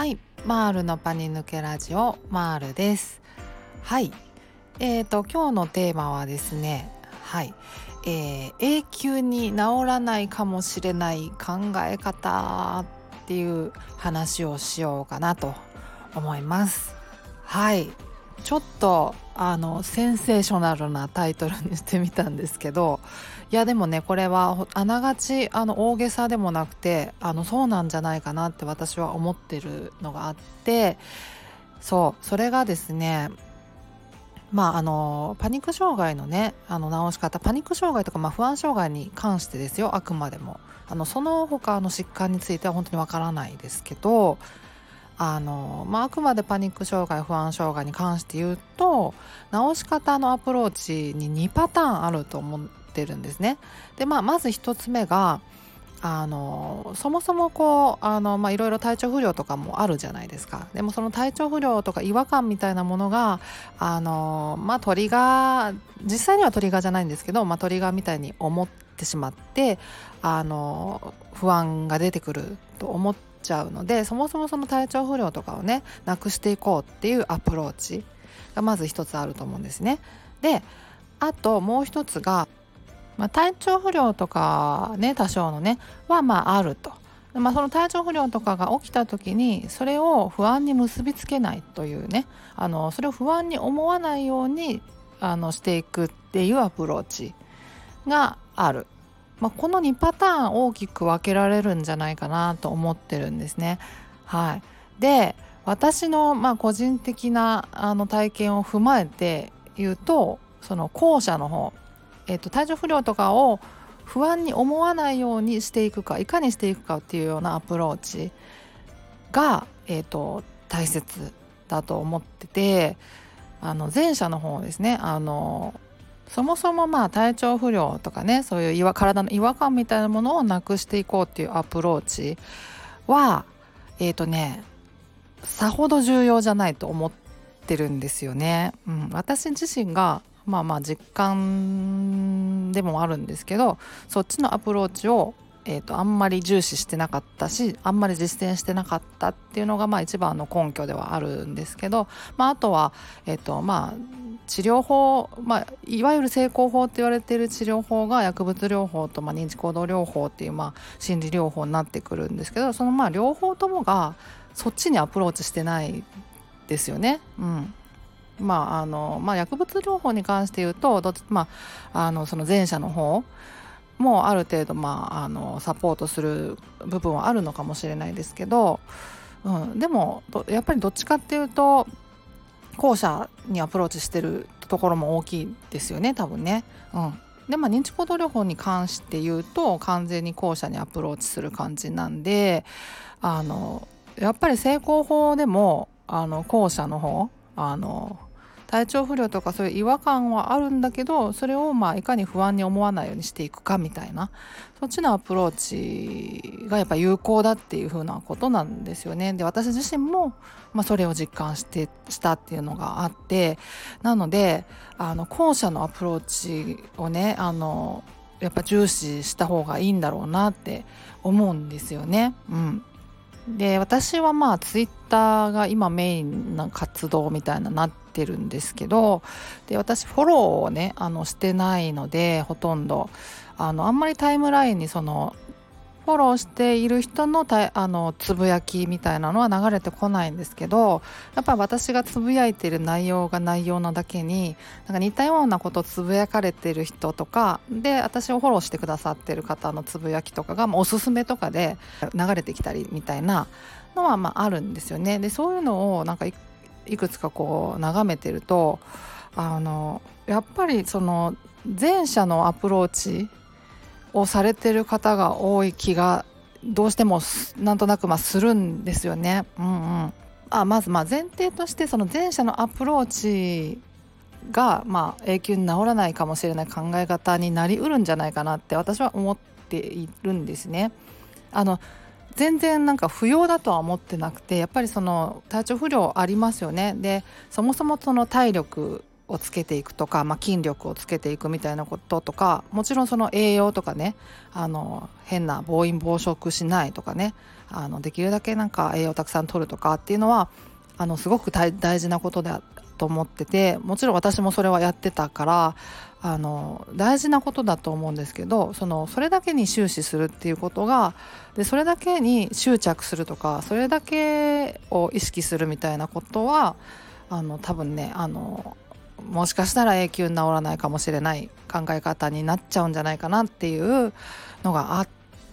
はい。マールのパニ抜けラジオマールです。はい。えーと今日のテーマはですねはい。えー、永久に治らないかもしれない考え方っていう話をしようかなと思います。はい。ちょっとあのセンセーショナルなタイトルにしてみたんですけどいやでもねこれはあながちあの大げさでもなくてあのそうなんじゃないかなって私は思ってるのがあってそうそれがですねまああのパニック障害のねあの治し方パニック障害とか、まあ、不安障害に関してですよあくまでも。あのその他の疾患については本当にわからないですけどあの、まあ、あくまでパニック障害不安障害に関して言うと治し方のアプローチに2パターンあると思ってるんですね。で、まあ、まず1つ目があのそもそもこうあの、まあ、いろいろ体調不良とかもあるじゃないですかでもその体調不良とか違和感みたいなものがあの、まあ、トリガー実際にはトリガーじゃないんですけど、まあ、トリガーみたいに思ってしまってあの不安が出てくると思ってちゃうのでそもそもその体調不良とかをねなくしていこうっていうアプローチがまず一つあると思うんですね。であともう一つが、まあ、体調不良とかね多少のねはまああると。まあ、その体調不良とかが起きた時にそれを不安に結びつけないというねあのそれを不安に思わないようにあのしていくっていうアプローチがあるまあ、この2パターン大きく分けられるんじゃないかなと思ってるんですね。はい、で私のまあ個人的なあの体験を踏まえて言うとその後者の方、えー、と体調不良とかを不安に思わないようにしていくかいかにしていくかっていうようなアプローチが、えーと、大切だと思っててあの前者の方ですねあのそもそもまあ体調不良とかねそういう違体の違和感みたいなものをなくしていこうっていうアプローチはえっ、ー、とねさほど重要じゃないと思ってるんですよね。うん、私自身がまあまあ実感でもあるんですけどそっちのアプローチをえーと、あんまり重視してなかったしあんまり実践してなかったっていうのがまあ一番の根拠ではあるんですけど、まあ、あとは、えーとまあ、治療法、まあ、いわゆる成功法って言われている治療法が薬物療法と、まあ、認知行動療法っていう、まあ、心理療法になってくるんですけどそのまあ両方ともがそっちにアプローチしてないですよね。うんまああのまあ、薬物療法に関して言うとまあ、あのその前者の方もある程度、まあ、あのサポートする部分はあるのかもしれないですけど、うん、でもやっぱりどっちかっていうと後者にアプローチしてるところも大きいですよね多分ね。うんでまあ、認知行動療法に関して言うと完全に後者にアプローチする感じなんであのやっぱり成功法でもあの後者の方あの体調不良とかそういう違和感はあるんだけどそれをまあいかに不安に思わないようにしていくかみたいなそっちのアプローチがやっぱ有効だっていうふうなことなんですよね。で私自身も、まあ、それを実感してしたっていうのがあってなのであの後者のアプローチをねあのやっぱ重視した方がいいんだろうなって思うんですよね。うん、で私はまあツイッターが今メインな活動みたいななってるんですけどで私フォローをねあのしてないのでほとんど。あのあんまりタイムラインにそのフォローしている人のたあのつぶやきみたいなのは流れてこないんですけどやっぱ私がつぶやいてる内容が内容なだけになんか似たようなことをつぶやかれてる人とかで私をフォローしてくださってる方のつぶやきとかがおすすめとかで流れてきたりみたいなのはまああるんですよね。でそういうのをなんかいくつかこう眺めてるとあのやっぱりその前者のアプローチをされてる方が多い気がどうしてもなんとなくまあするんですよね。うんうん、あまずまあ前提としてその前者のアプローチがまあ永久に治らないかもしれない考え方になりうるんじゃないかなって私は思っているんですね。あの全然なんか不要だとは思ってなくてやっぱりその体調不良ありますよねでそもそもその体力をつけていくとか、まあ、筋力をつけていくみたいなこととかもちろんその栄養とかねあの変な暴飲暴食しないとかねあのできるだけなんか栄養たくさん取るとかっていうのはあのすごく大事なことだと思っててもちろん私もそれはやってたからあの大事なことだと思うんですけどそのそれだけに終始するっていうことがでそれだけに執着するとかそれだけを意識するみたいなことはあの多分ねあのもしかしたら永久に治らないかもしれない考え方になっちゃうんじゃないかなっていうのがあ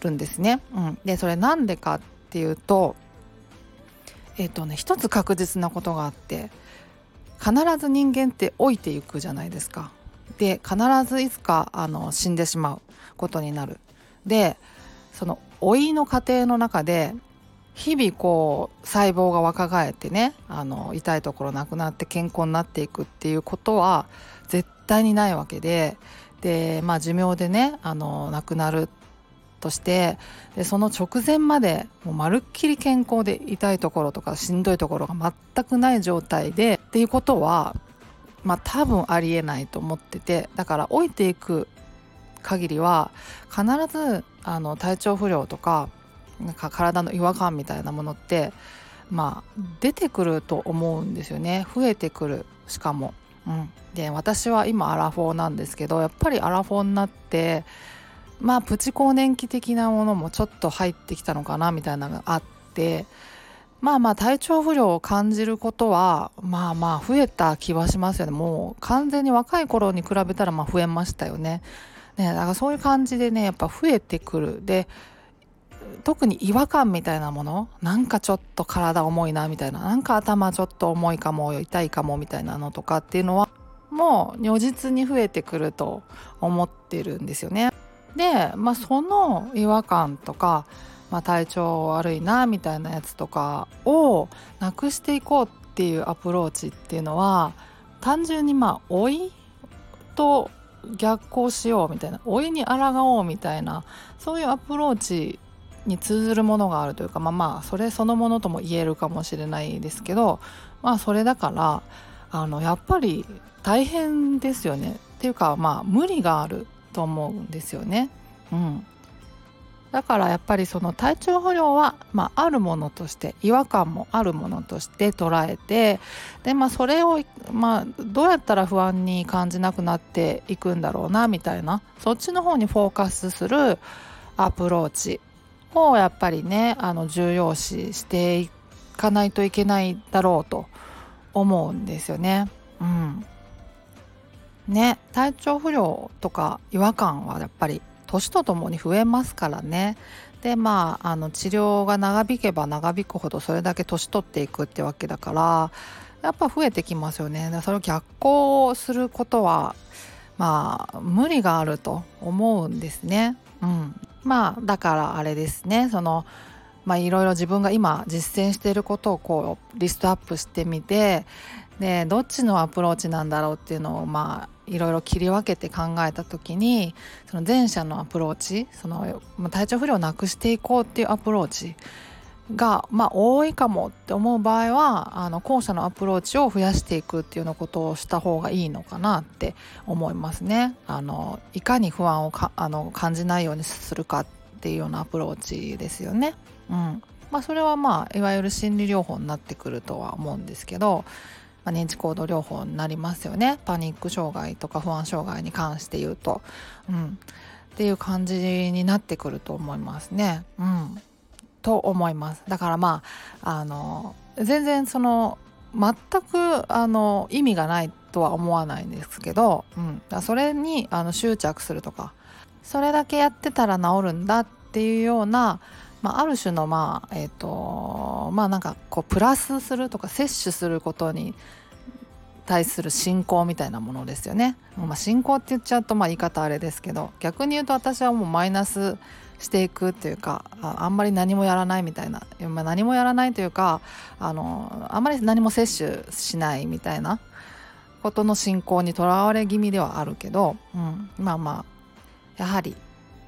るんですね。うん、でそれなんでかっていうとえっ、とね一つ確実なことがあって必ず人間って老いていくじゃないですか。で必ずいつかあの死んでしまうことになる。でその老いの過程の中で日々こう細胞が若返ってねあの痛いところなくなって健康になっていくっていうことは絶対にないわけでで、まあ、寿命でねあの亡くなるとしてでその直前までもうまるっきり健康で痛いところとかしんどいところが全くない状態でっていうことはまあ多分ありえないと思っててだから老いていく限りは必ずあの体調不良とかなんか体の違和感みたいなものってまあ出てくると思うんですよね。増えてくる。しかも。うん、で私は今アラフォーなんですけどやっぱりアラフォーになってまあプチ更年期的なものもちょっと入ってきたのかなみたいなのがあってまあまあ体調不良を感じることはまあまあ増えた気はしますよね。もう完全に若い頃に比べたらまあ増えましたよね。ねだからそういう感じでねやっぱ増えてくる。で特に違和感みたいなもの？なんかちょっと体重いなみたいななんか頭ちょっと重いかも痛いかもみたいなのとかっていうのはもう如実に増えてくると思ってるんですよね。で、まあ、その違和感とか、まあ、体調悪いなみたいなやつとかをなくしていこうっていうアプローチっていうのは単純にまあ老いと逆行しようみたいな老いに抗おうみたいなそういうアプローチに通ずるものがあるというかまあまあそれそのものとも言えるかもしれないですけどまあそれだからあのやっぱり大変ですよねっていうかまあ無理があると思うんですよね。うん、だからやっぱりその体調不良は、まあ、あるものとして違和感もあるものとして捉えてで、まあ、それを、まあ、どうやったら不安に感じなくなっていくんだろうなみたいなそっちの方にフォーカスするアプローチをやっぱりねあの重要視していかないといけないだろうと思うんですよね。うん。ね体調不良とか違和感はやっぱり年とともに増えますからね。でまああの治療が長引けば長引くほどそれだけ年取っていくってわけだからやっぱ増えてきますよね。それを逆行することはまあ無理があると思うんですね。うん。まあだからあれですね。そのまあいろいろ自分が今実践していることをこうリストアップしてみてでどっちのアプローチなんだろうっていうのをまあいろいろ切り分けて考えた時にその前者のアプローチその体調不良をなくしていこうっていうアプローチが、まあ、多いかもって思う場合はあの後者のアプローチを増やしていくっていうようなことをした方がいいのかなって思いますね。あのいかに不安をかあの感じないようにするかっていうようなアプローチですよね。うんまあ、それはまあいわゆる心理療法になってくるとは思うんですけどまあ、認知行動療法になりますよねパニック障害とか不安障害に関して言うと、うん、っていう感じになってくると思いますね。うん、と思います。だからまああの全然その全くあの意味がないとは思わないんですけど、うん、だそれにあの執着するとかそれだけやってたら治るんだっていうようなまあ、ある種のまあえっ、ー、とまあなんかこうプラスするとか摂取することに対する信仰みたいなものですよね。まあ、信仰って言っちゃうとまあ言い方あれですけど逆に言うと私はもうマイナスしていくっていうかあんまり何もやらないみたいな、何もやらないというかあのあんまり何も摂取しないみたいな。ことの信仰にとらわれ気味ではあるけど、うん、まあまあやはり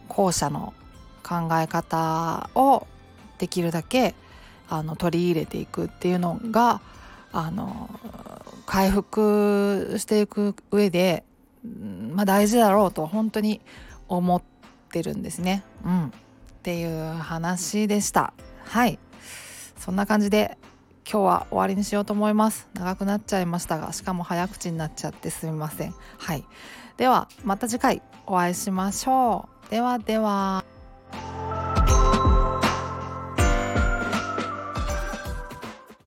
後者の考え方をできるだけあの取り入れていくっていうのがあの回復していく上で、まあ、大事だろうと本当に思ってってるんですね。うん、っていう話でした。はい。そんな感じで今日は終わりにしようと思います。長くなっちゃいましたがしかも早口になっちゃってすみません。はい。ではまた次回お会いしましょう。ではでは。